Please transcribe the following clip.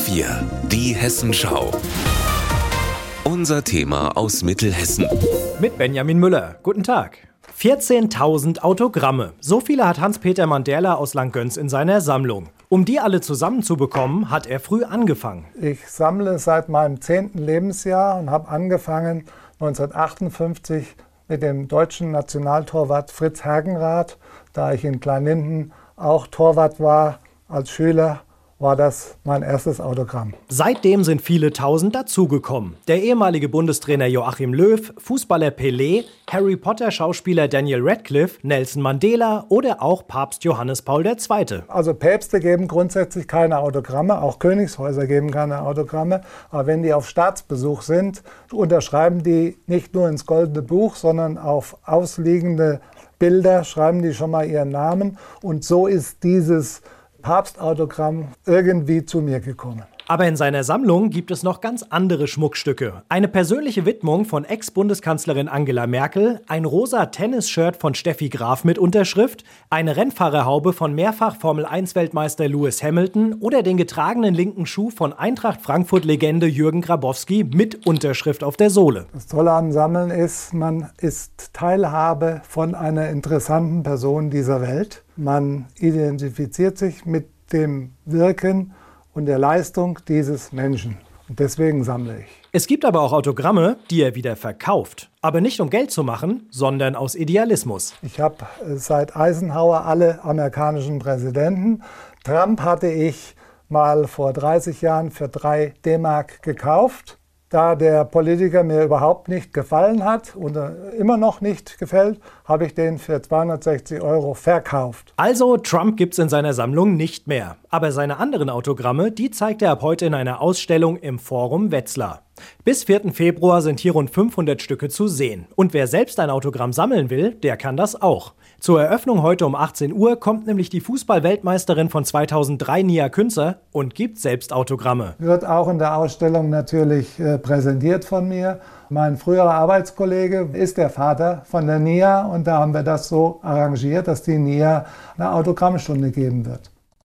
HR4, die Hessenschau. Unser Thema aus Mittelhessen. Mit Benjamin Müller. Guten Tag. 14.000 Autogramme. So viele hat Hans-Peter Mandela aus Langgöns in seiner Sammlung. Um die alle zusammenzubekommen, hat er früh angefangen. Ich sammle seit meinem zehnten Lebensjahr und habe angefangen 1958 mit dem deutschen Nationaltorwart Fritz Hagenrath, da ich in Kleinlinden auch Torwart war als Schüler war das mein erstes Autogramm. Seitdem sind viele Tausend dazugekommen. Der ehemalige Bundestrainer Joachim Löw, Fußballer Pelé, Harry Potter Schauspieler Daniel Radcliffe, Nelson Mandela oder auch Papst Johannes Paul II. Also Päpste geben grundsätzlich keine Autogramme, auch Königshäuser geben keine Autogramme. Aber wenn die auf Staatsbesuch sind, unterschreiben die nicht nur ins Goldene Buch, sondern auf ausliegende Bilder schreiben die schon mal ihren Namen. Und so ist dieses Papstautogramm irgendwie zu mir gekommen. Aber in seiner Sammlung gibt es noch ganz andere Schmuckstücke. Eine persönliche Widmung von Ex-Bundeskanzlerin Angela Merkel, ein rosa Tennisshirt von Steffi Graf mit Unterschrift, eine Rennfahrerhaube von Mehrfach-Formel-1-Weltmeister Lewis Hamilton oder den getragenen linken Schuh von Eintracht Frankfurt-Legende Jürgen Grabowski mit Unterschrift auf der Sohle. Das Tolle am Sammeln ist, man ist Teilhabe von einer interessanten Person dieser Welt. Man identifiziert sich mit dem Wirken und der Leistung dieses Menschen. Und deswegen sammle ich. Es gibt aber auch Autogramme, die er wieder verkauft. Aber nicht um Geld zu machen, sondern aus Idealismus. Ich habe äh, seit Eisenhower alle amerikanischen Präsidenten. Trump hatte ich mal vor 30 Jahren für 3 D-Mark gekauft. Da der Politiker mir überhaupt nicht gefallen hat und immer noch nicht gefällt, habe ich den für 260 Euro verkauft. Also Trump gibt es in seiner Sammlung nicht mehr. Aber seine anderen Autogramme, die zeigt er ab heute in einer Ausstellung im Forum Wetzlar. Bis 4. Februar sind hier rund 500 Stücke zu sehen. Und wer selbst ein Autogramm sammeln will, der kann das auch. Zur Eröffnung heute um 18 Uhr kommt nämlich die Fußball-Weltmeisterin von 2003, Nia Künzer, und gibt selbst Autogramme. Wird auch in der Ausstellung natürlich äh, präsentiert von mir. Mein früherer Arbeitskollege ist der Vater von der Nia und da haben wir das so arrangiert, dass die Nia eine Autogrammstunde geben wird.